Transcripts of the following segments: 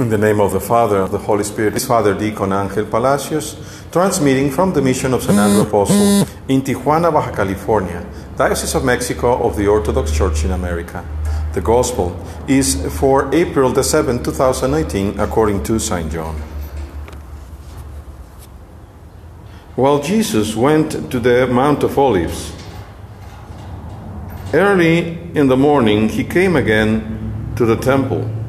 In the name of the Father, of the Holy Spirit, is Father Deacon Angel Palacios, transmitting from the mission of San Andrew Apostle in Tijuana, Baja California, Diocese of Mexico of the Orthodox Church in America. The Gospel is for April the 7th, 2019, according to St. John. While Jesus went to the Mount of Olives, early in the morning he came again to the temple.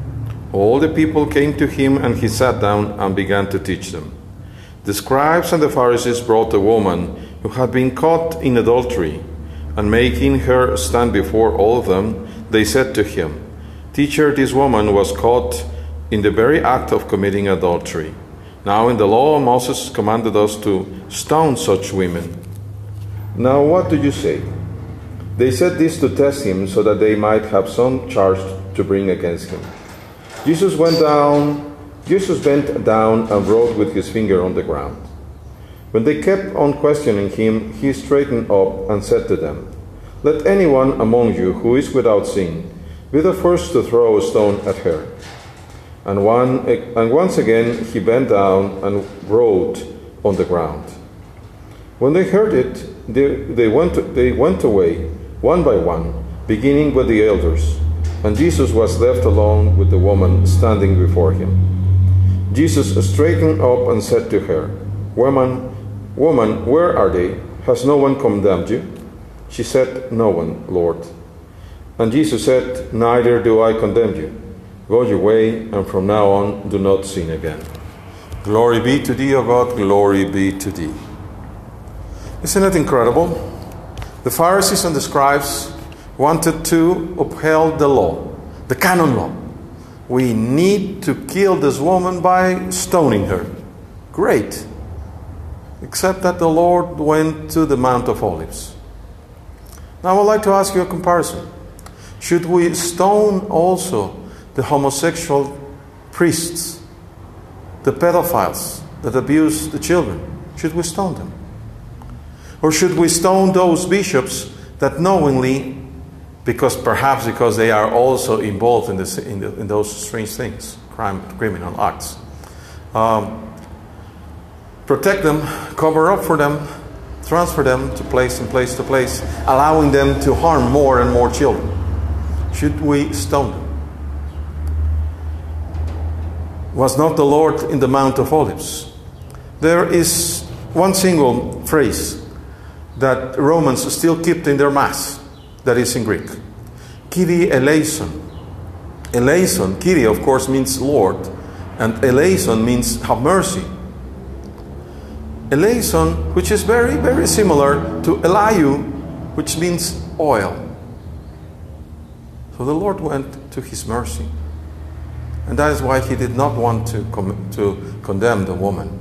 All the people came to him, and he sat down and began to teach them. The scribes and the Pharisees brought a woman who had been caught in adultery, and making her stand before all of them, they said to him, Teacher, this woman was caught in the very act of committing adultery. Now, in the law, Moses commanded us to stone such women. Now, what do you say? They said this to test him so that they might have some charge to bring against him. Jesus went down, Jesus bent down and wrote with his finger on the ground. When they kept on questioning him, he straightened up and said to them, Let anyone among you who is without sin be the first to throw a stone at her. And, one, and once again he bent down and wrote on the ground. When they heard it, they, they, went, they went away, one by one, beginning with the elders and Jesus was left alone with the woman standing before him. Jesus straightened up and said to her, Woman, woman, where are they? Has no one condemned you? She said, No one, Lord. And Jesus said, Neither do I condemn you. Go your way, and from now on do not sin again. Glory be to thee, O God, glory be to thee. Isn't it incredible? The Pharisees and the scribes wanted to uphold the law, the canon law. We need to kill this woman by stoning her. Great. Except that the Lord went to the Mount of Olives. Now I would like to ask you a comparison. Should we stone also the homosexual priests, the pedophiles that abuse the children? Should we stone them? Or should we stone those bishops that knowingly because perhaps because they are also involved in, this, in, the, in those strange things, crime, criminal acts. Um, protect them, cover up for them, transfer them to place and place to place, allowing them to harm more and more children. Should we stone them? Was not the Lord in the Mount of Olives? There is one single phrase that Romans still keep in their Mass that is in Greek. Kyrie eleison. Eleison, Kyrie of course means Lord, and eleison means have mercy. Eleison, which is very, very similar to Eliu, which means oil. So the Lord went to his mercy. And that is why he did not want to, to condemn the woman.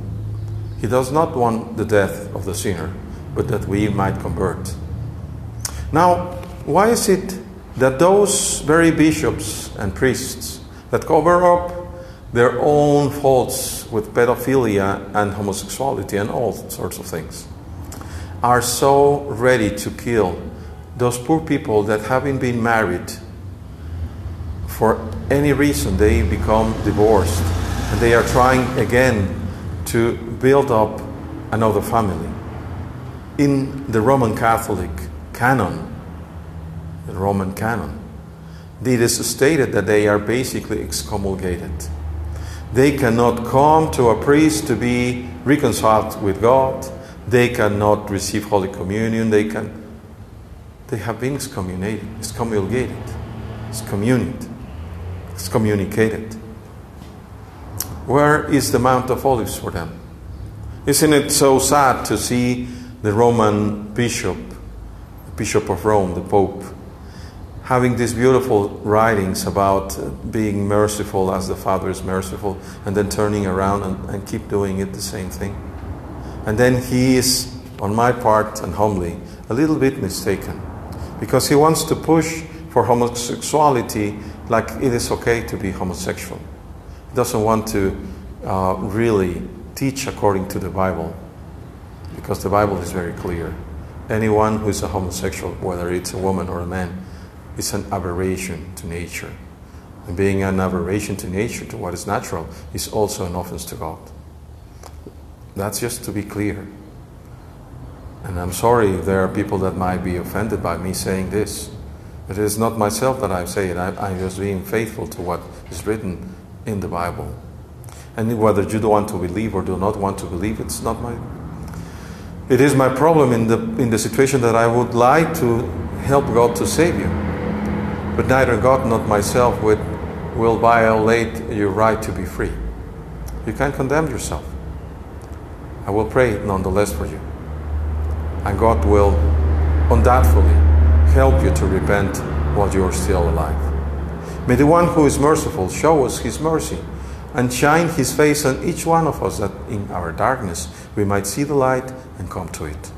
He does not want the death of the sinner, but that we might convert. Now, why is it that those very bishops and priests that cover up their own faults with pedophilia and homosexuality and all sorts of things are so ready to kill those poor people that having been married for any reason they become divorced and they are trying again to build up another family. In the roman catholic canon Roman canon. It is stated that they are basically excommunicated. They cannot come to a priest to be reconciled with God. They cannot receive Holy Communion. They can. They have been excommunicated, excommunicated, excommunicated, excommunicated. Where is the Mount of Olives for them? Isn't it so sad to see the Roman bishop, the Bishop of Rome, the Pope, having these beautiful writings about being merciful as the Father is merciful, and then turning around and, and keep doing it the same thing. And then he is, on my part and humbly, a little bit mistaken because he wants to push for homosexuality like it is okay to be homosexual. He doesn't want to uh, really teach according to the Bible because the Bible is very clear. Anyone who is a homosexual, whether it's a woman or a man, is an aberration to nature. And being an aberration to nature, to what is natural, is also an offense to God. That's just to be clear. And I'm sorry if there are people that might be offended by me saying this. But it is not myself that I say it, I, I'm just being faithful to what is written in the Bible. And whether you do want to believe or do not want to believe, it's not my. It is my problem in the, in the situation that I would like to help God to save you. But neither God nor myself will violate your right to be free. You can't condemn yourself. I will pray nonetheless for you. And God will undoubtedly help you to repent while you are still alive. May the one who is merciful show us his mercy and shine his face on each one of us that in our darkness we might see the light and come to it.